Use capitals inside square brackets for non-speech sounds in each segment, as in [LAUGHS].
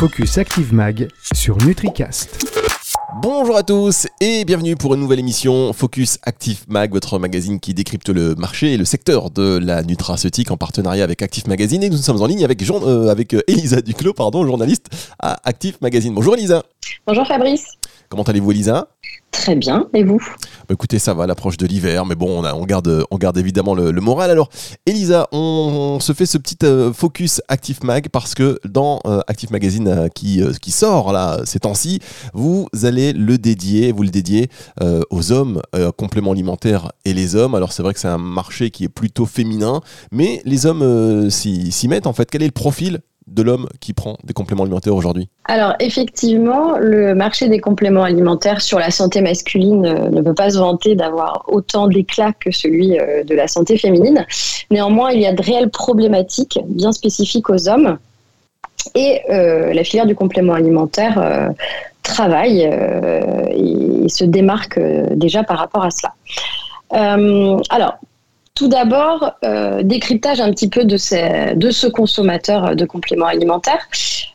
Focus Active Mag sur NutriCast. Bonjour à tous et bienvenue pour une nouvelle émission Focus Active Mag, votre magazine qui décrypte le marché et le secteur de la nutraceutique en partenariat avec Active Magazine. Et nous sommes en ligne avec, Jean, euh, avec euh, Elisa Duclos, pardon, journaliste à Active Magazine. Bonjour Elisa. Bonjour Fabrice. Comment allez-vous Elisa? Très bien, et vous bah, Écoutez, ça va, l'approche de l'hiver, mais bon, on, garde, évidemment le, moral. Alors, Elisa, on, se fait ce petit euh, focus Active Mag parce que dans euh, Active Magazine euh, qui, qui sort là ces temps-ci, vous allez le dédier, vous le dédiez aux hommes, compléments alimentaires et les hommes. Alors, c'est vrai que c'est un marché qui est plutôt féminin, mais les hommes s'y mettent en fait. Quel est le profil de l'homme qui prend des compléments alimentaires aujourd'hui Alors effectivement, le marché des compléments alimentaires sur la santé masculine euh, ne peut pas se vanter d'avoir autant d'éclat que celui euh, de la santé féminine. Néanmoins, il y a de réelles problématiques bien spécifiques aux hommes. Et euh, la filière du complément alimentaire travaille et, se démarque déjà par rapport à cela. alors, tout d'abord, euh, décryptage un petit peu de, ce consommateur de compléments alimentaires.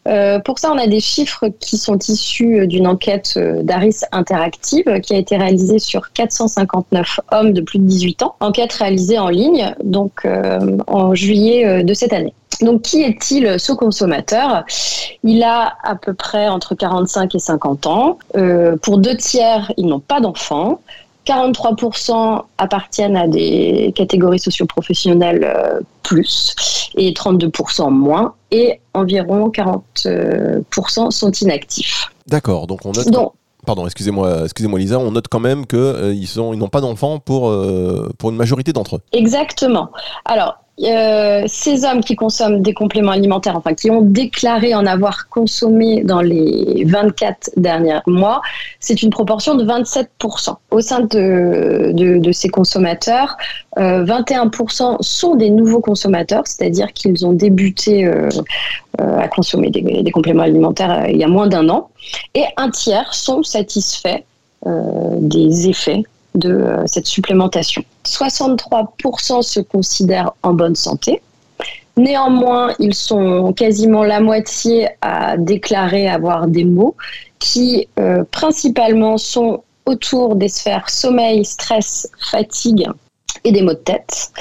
Euh, pour ça, on a des chiffres qui sont issus d'une enquête euh, d'Aris Interactive qui a été réalisée sur 459 hommes de plus de 18 ans. Enquête réalisée en ligne, donc en juillet de cette année. Donc, qui est-il ce consommateur? Il a à peu près entre 45 et 50 ans. pour deux tiers, ils n'ont pas d'enfants. 43% appartiennent à des catégories socioprofessionnelles euh, plus et 32% moins et environ 40% sont inactifs. D'accord, donc on note... Pardon, excusez-moi, excusez-moi Lisa, on note quand même qu'ils euh, ils n'ont pas d'enfants pour, euh, pour une majorité d'entre eux. Exactement. Alors, euh, ces hommes qui consomment des compléments alimentaires, enfin qui ont déclaré en avoir consommé dans les 24 derniers mois, c'est une proportion de 27%. Au sein de, de, ces consommateurs, 21% sont des nouveaux consommateurs, c'est-à-dire qu'ils ont débuté à consommer des, des compléments alimentaires il y a moins d'un an, et un tiers sont satisfaits des effets de euh, cette supplémentation. 63% se considèrent en bonne santé. Néanmoins, ils sont quasiment la moitié à déclarer avoir des maux qui euh, principalement sont autour des sphères sommeil, stress, fatigue et des maux de tête.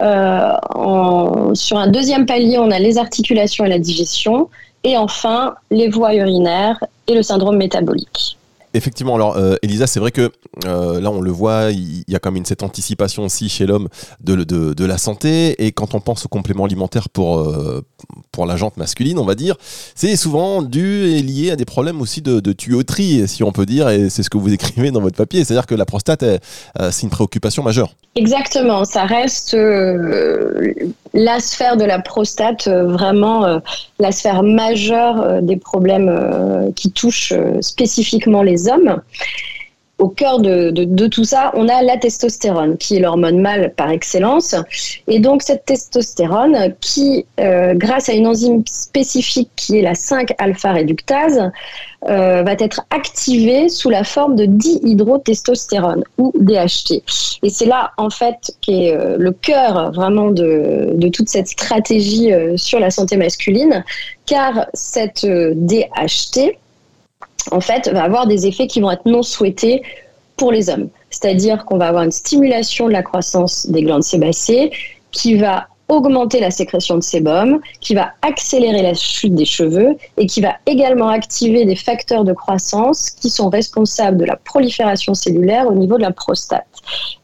Euh, sur un deuxième palier, on a les articulations et la digestion. Et enfin, les voies urinaires et le syndrome métabolique. Effectivement, alors euh, Elisa, c'est vrai que euh, là on le voit, il y a quand même cette anticipation aussi chez l'homme de, de, la santé. Et quand on pense aux compléments alimentaires pour, euh, pour la jante masculine, on va dire, c'est souvent dû et lié à des problèmes aussi de, tuyauterie, si on peut dire. Et c'est ce que vous écrivez dans votre papier. C'est-à-dire que la prostate, c'est une préoccupation majeure. Exactement, ça reste la sphère de la prostate, vraiment la sphère majeure des problèmes qui touchent spécifiquement les hommes. Au cœur de, tout ça, on a la testostérone, qui est l'hormone mâle par excellence. Et donc cette testostérone, qui, euh, grâce à une enzyme spécifique qui est la 5-alpha-réductase, euh, va être activée sous la forme de dihydrotestostérone ou DHT. Et c'est là, en fait, qui est euh, le cœur vraiment de, de toute cette stratégie sur la santé masculine, car cette DHT, en fait, va avoir des effets qui vont être non souhaités pour les hommes. C'est-à-dire qu'on va avoir une stimulation de la croissance des glandes sébacées qui va augmenter la sécrétion de sébum, qui va accélérer la chute des cheveux et qui va également activer des facteurs de croissance qui sont responsables de la prolifération cellulaire au niveau de la prostate.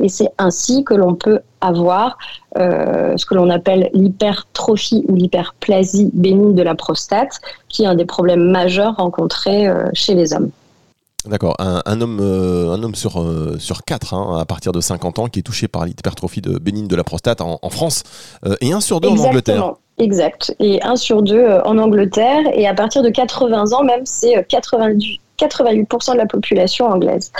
Et c'est ainsi que l'on peut avoir euh, ce que l'on appelle l'hypertrophie ou l'hyperplasie bénigne de la prostate, qui est un des problèmes majeurs rencontrés euh, chez les hommes. D'accord, un, homme, euh, un homme sur, euh, sur quatre hein, à partir de 50 ans qui est touché par l'hypertrophie de bénigne de la prostate en, France euh, et un sur deux en Angleterre. Exact, et un sur deux en Angleterre et à partir de 80 ans même c'est 88% de la population anglaise.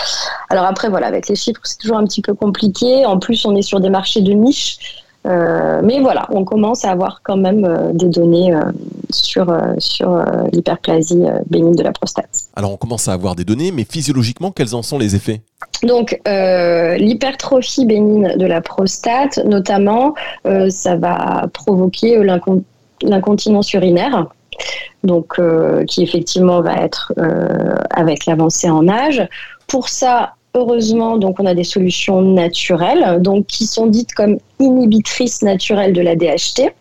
Alors après voilà, avec les chiffres c'est toujours un petit peu compliqué, en plus on est sur des marchés de niche. Euh, mais voilà, on commence à avoir quand même euh, des données euh, sur, sur l'hyperplasie bénigne de la prostate. Alors on commence à avoir des données, mais physiologiquement, quels en sont les effets? Donc, l'hypertrophie bénigne de la prostate, notamment, ça va provoquer l'incontinence urinaire. Donc qui effectivement va être avec l'avancée en âge. Pour ça, heureusement, donc on a des solutions naturelles, donc qui sont dites comme inhibitrices naturelles de la DHT.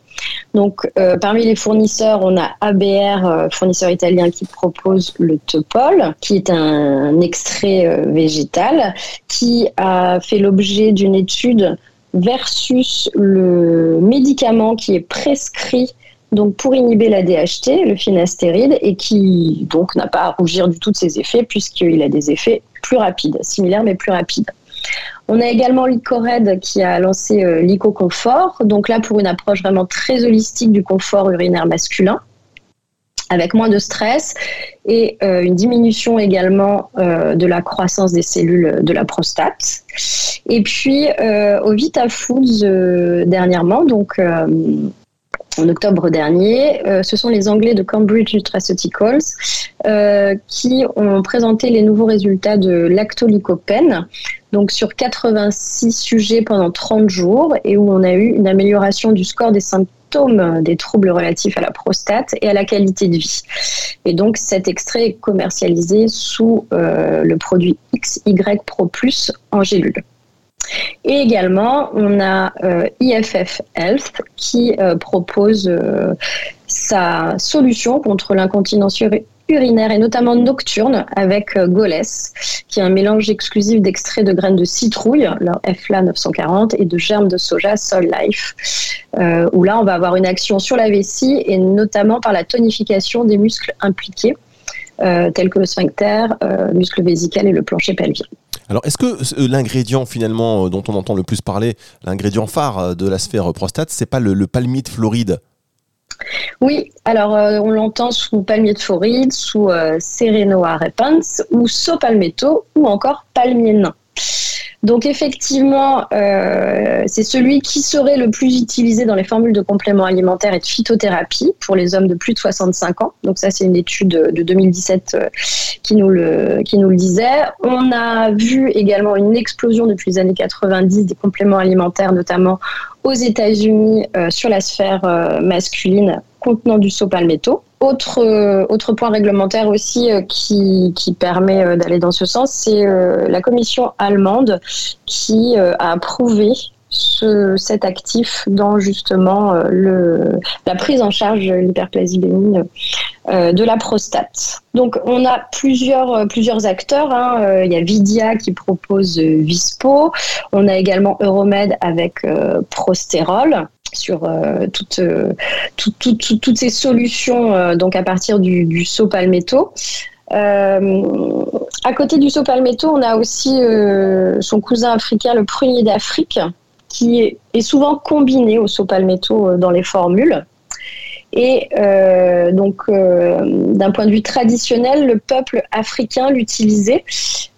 Donc, euh, parmi les fournisseurs, on a ABR, euh, fournisseur italien, qui propose le Topol, qui est un, extrait euh, végétal, qui a fait l'objet d'une étude versus le médicament qui est prescrit donc pour inhiber la DHT, le finastéride, et qui donc n'a pas à rougir du tout de ses effets puisqu'il a des effets plus rapides, similaires mais plus rapides. On a également l'Icored qui a lancé euh, donc là pour une approche vraiment très holistique du confort urinaire masculin avec moins de stress et euh, une diminution également euh, de la croissance des cellules de la prostate. Et puis au Vita Foods dernièrement, donc en octobre dernier. ce sont les Anglais de Cambridge Nutraceuticals qui ont présenté les nouveaux résultats de lactolycopène, donc sur 86 sujets pendant 30 jours et où on a eu une amélioration du score des symptômes des troubles relatifs à la prostate et à la qualité de vie. Et donc cet extrait est commercialisé sous euh, le produit XY Pro Plus en gélule. Et également, on a euh, IFF Health qui euh, propose sa solution contre l'incontinence urinaire et notamment nocturne avec euh, Goles, qui est un mélange exclusif d'extraits de graines de citrouille, leur FLA 940, et de germes de soja Soul Life, euh, où là on va avoir une action sur la vessie et notamment par la tonification des muscles impliqués, euh, tels que le sphincter, le muscle vésical et le plancher pelvien. Alors, est-ce que l'ingrédient finalement dont on entend le plus parler, l'ingrédient phare de la sphère prostate, c'est pas le, le palmite floride oui, alors euh, on l'entend sous palmier de foride, sous euh, Serenoa repens ou Sopalmetto ou encore palmier nain. Donc effectivement, euh, c'est celui qui serait le plus utilisé dans les formules de compléments alimentaires et de phytothérapie pour les hommes de plus de 65 ans. Donc ça, c'est une étude de 2017 euh, qui, nous le, qui nous le disait. On a vu également une explosion depuis les années 90 des compléments alimentaires, notamment aux États-Unis euh, sur la sphère masculine contenant du saut. Autre, euh, autre point réglementaire aussi euh, qui, qui, permet euh, d'aller dans ce sens, c'est la commission allemande qui a approuvé ce, cet actif dans justement le, la prise en charge de l'hyperplasie bénigne de la prostate. Donc on a plusieurs, plusieurs acteurs. Hein. Il y a Vidia qui propose Vispo. On a également Euromed avec Prostérol sur euh, euh, toutes, ces solutions euh, donc à partir du, saut palmetto. à côté du saut palmetto, on a aussi son cousin africain, le prunier d'Afrique, qui est, souvent combiné au saut palmetto dans les formules. Et donc, d'un point de vue traditionnel, le peuple africain l'utilisait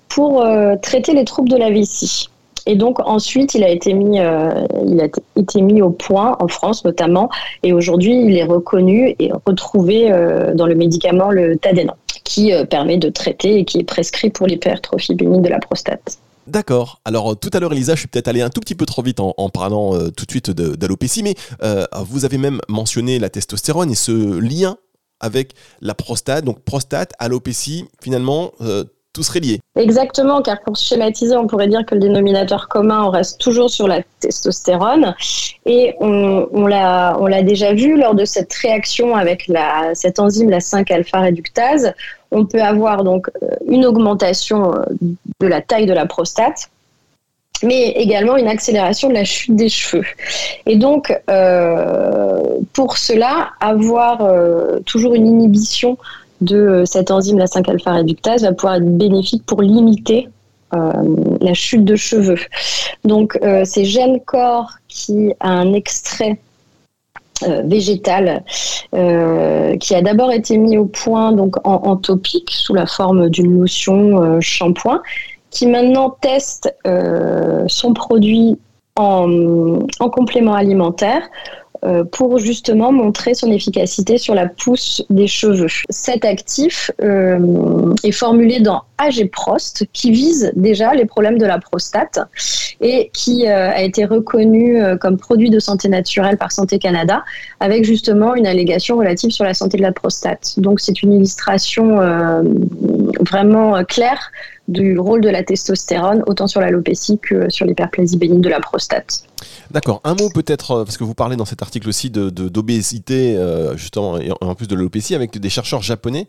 pour traiter les troubles de la vessie. Et donc ensuite, il a été mis, euh, il a été mis au point en France notamment, et aujourd'hui, il est reconnu et retrouvé euh, dans le médicament le Tadénan, qui euh, permet de traiter et qui est prescrit pour l'hypertrophie bénigne de la prostate. D'accord. Alors tout à l'heure, Elisa, je suis peut-être allé un tout petit peu trop vite en, parlant tout de suite d'alopécie, mais vous avez même mentionné la testostérone et ce lien avec la prostate. Donc prostate, alopécie, finalement, tout serait lié. Exactement, car pour schématiser, on pourrait dire que le dénominateur commun, on reste toujours sur la testostérone. Et on, l'a déjà vu lors de cette réaction avec cette enzyme, la 5-alpha réductase, on peut avoir donc euh, une augmentation euh, de la taille de la prostate mais également une accélération de la chute des cheveux. Et donc, euh, pour cela, avoir toujours une inhibition de euh, cette enzyme, la 5-alpha réductase, va pouvoir être bénéfique pour limiter euh, la chute de cheveux. Donc, euh, c'est Gène Corps qui a un extrait végétal qui a d'abord été mis au point donc en, topique sous la forme d'une lotion shampoing, qui maintenant teste son produit en, en complément alimentaire pour justement montrer son efficacité sur la pousse des cheveux. Cet actif euh, est formulé dans AGProst qui vise déjà les problèmes de la prostate et qui euh, a été reconnu euh, comme produit de santé naturelle par Santé Canada avec justement une allégation relative sur la santé de la prostate. Donc c'est une illustration euh, vraiment claire du rôle de la testostérone autant sur l'alopécie que sur l'hyperplasie bénigne de la prostate. D'accord. Un mot peut-être, parce que vous parlez dans cet article aussi de, d'obésité, justement, et en plus de l'alopécie, avec des chercheurs japonais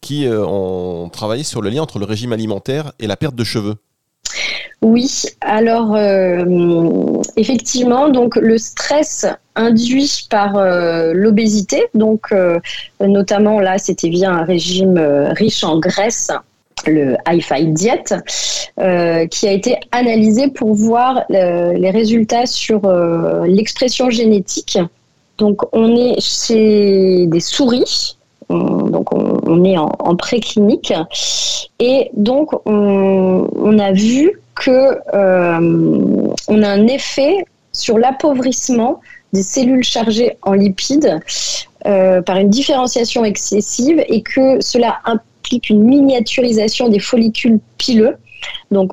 qui ont travaillé sur le lien entre le régime alimentaire et la perte de cheveux. Oui, alors euh, effectivement, donc le stress induit par euh, l'obésité, donc euh, notamment là, c'était via un régime riche en graisse, le high-fi diet, qui a été analysé pour voir les résultats sur l'expression génétique. Donc on est chez des souris donc on, est en, préclinique et donc on, a vu que euh, on a un effet sur l'appauvrissement des cellules chargées en lipides euh, par une différenciation excessive et que cela une miniaturisation des follicules pileux. Donc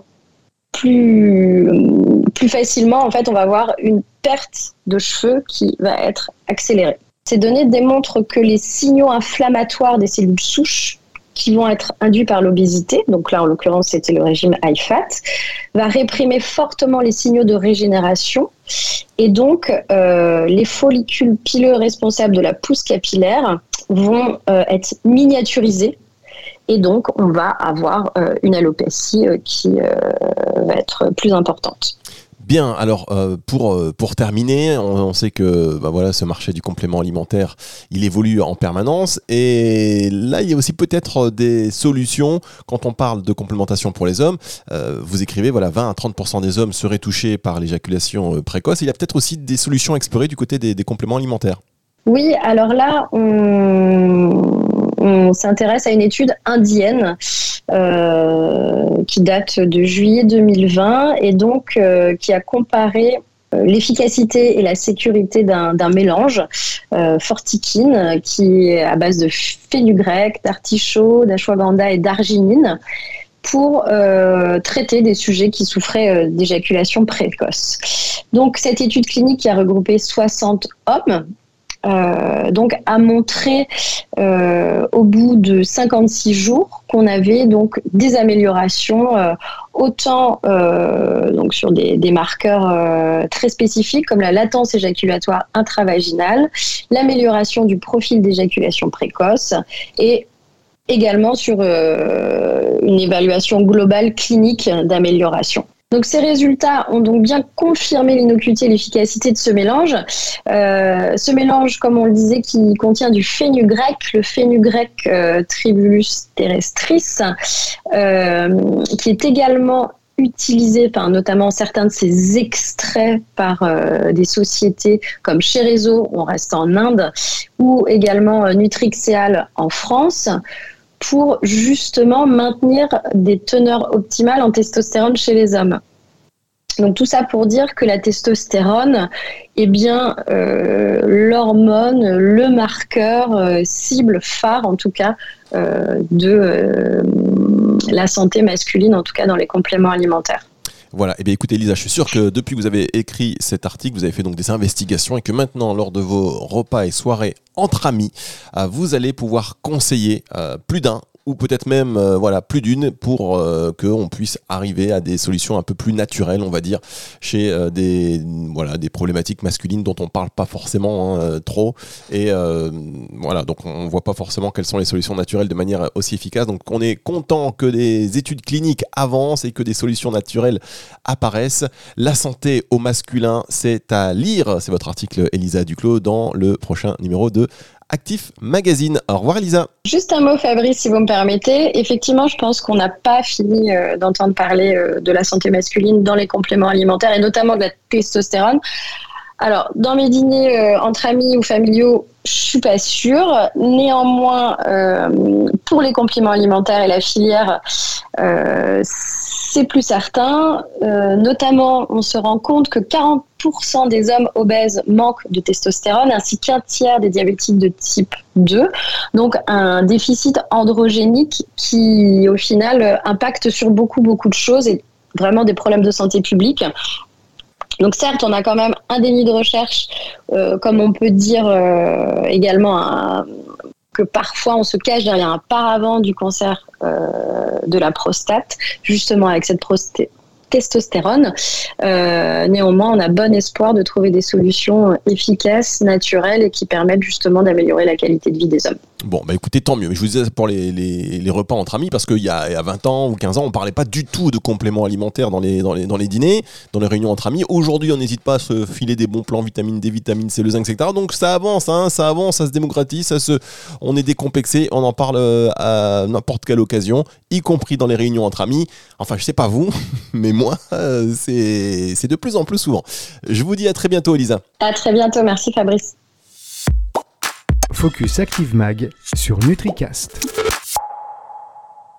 plus, plus facilement, en fait, on va avoir une perte de cheveux qui va être accélérée. Ces données démontrent que les signaux inflammatoires des cellules souches qui vont être induits par l'obésité, donc là en l'occurrence c'était le régime high fat, va réprimer fortement les signaux de régénération et donc euh, les follicules pileux responsables de la pousse capillaire vont euh, être miniaturisés et donc on va avoir euh, une alopécie qui va être plus importante. Bien, alors euh, pour, euh, pour terminer, on, sait que bah voilà, ce marché du complément alimentaire, il évolue en permanence et là, il y a aussi peut-être des solutions quand on parle de complémentation pour les hommes. Euh, vous écrivez, voilà, 20 à 30% des hommes seraient touchés par l'éjaculation précoce. Il y a peut-être aussi des solutions explorées du côté des, des compléments alimentaires. Oui, alors là, on, on s'intéresse à une étude indienne euh, qui date de juillet 2020 et donc euh, qui a comparé euh, l'efficacité et la sécurité d'un mélange euh, fortikine qui est à base de fenugrec, d'artichaut, d'ashwagandha et d'arginine pour traiter des sujets qui souffraient d'éjaculation précoce. Donc cette étude clinique a regroupé 60 hommes euh, donc a montré euh, au bout de 56 jours qu'on avait donc des améliorations euh, autant sur des marqueurs très spécifiques comme la latence éjaculatoire intravaginale, l'amélioration du profil d'éjaculation précoce et également sur une évaluation globale clinique d'amélioration. Donc ces résultats ont donc bien confirmé l'innocuité et l'efficacité de ce mélange. Euh, ce mélange, comme on le disait, qui contient du fenugrec, le fenugrec euh, Tribulus terrestris, euh, qui est également utilisé, enfin, notamment certains de ces extraits par des sociétés comme Cherezo, on reste en Inde, ou également Nutrixeal en France pour justement maintenir des teneurs optimales en testostérone chez les hommes. Donc tout ça pour dire que la testostérone est bien euh, l'hormone, le marqueur euh, cible phare en tout cas euh, de la santé masculine, en tout cas dans les compléments alimentaires. Voilà, et eh bien écoutez Lisa, je suis sûr que depuis que vous avez écrit cet article, vous avez fait donc des investigations et que maintenant, lors de vos repas et soirées entre amis, vous allez pouvoir conseiller plus d'un ou peut-être même euh, voilà plus d'une pour euh, qu'on puisse arriver à des solutions un peu plus naturelles on va dire chez euh, des voilà des problématiques masculines dont on parle pas forcément hein, trop. Et voilà donc on voit pas forcément quelles sont les solutions naturelles de manière aussi efficace. Donc on est content que des études cliniques avancent et que des solutions naturelles apparaissent. La santé au masculin c'est à lire. C'est votre article Elisa Duclos dans le prochain numéro de Actif Magazine. Au revoir Elisa. Juste un mot Fabrice si vous me permettez. Effectivement, je pense qu'on n'a pas fini euh, d'entendre parler euh, de la santé masculine dans les compléments alimentaires et notamment de la testostérone. Alors, dans mes dîners euh, entre amis ou familiaux, je suis pas sûre. Néanmoins, pour les compléments alimentaires et la filière, c'est plus certain. notamment, on se rend compte que 40 40% des hommes obèses manquent de testostérone, ainsi qu'un tiers des diabétiques de type 2. Donc un déficit androgénique qui, au final, impacte sur beaucoup, beaucoup de choses et vraiment des problèmes de santé publique. Donc certes, on a quand même un déni de recherche, euh, comme on peut dire euh, également que parfois on se cache derrière un paravent du cancer euh, de la prostate, justement avec cette prostate testostérone. Euh, néanmoins, on a bon espoir de trouver des solutions efficaces, naturelles et qui permettent justement d'améliorer la qualité de vie des hommes. Bon, bah écoutez, tant mieux. Je vous disais pour les, repas entre amis, parce qu'il y, a 20 ans ou 15 ans, on parlait pas du tout de compléments alimentaires dans les, dîners, dans les réunions entre amis. Aujourd'hui, on n'hésite pas à se filer des bons plans vitamine D, vitamine C, le zinc, etc. Donc ça avance, hein, ça avance, ça se démocratise, on est décomplexé, on en parle euh, à n'importe quelle occasion, y compris dans les réunions entre amis. Enfin, je sais pas vous, [LAUGHS] mais moi, [LAUGHS] c'est de plus en plus souvent. Je vous dis à très bientôt, Elisa. À très bientôt, merci Fabrice. Focus Active Mag sur NutriCast.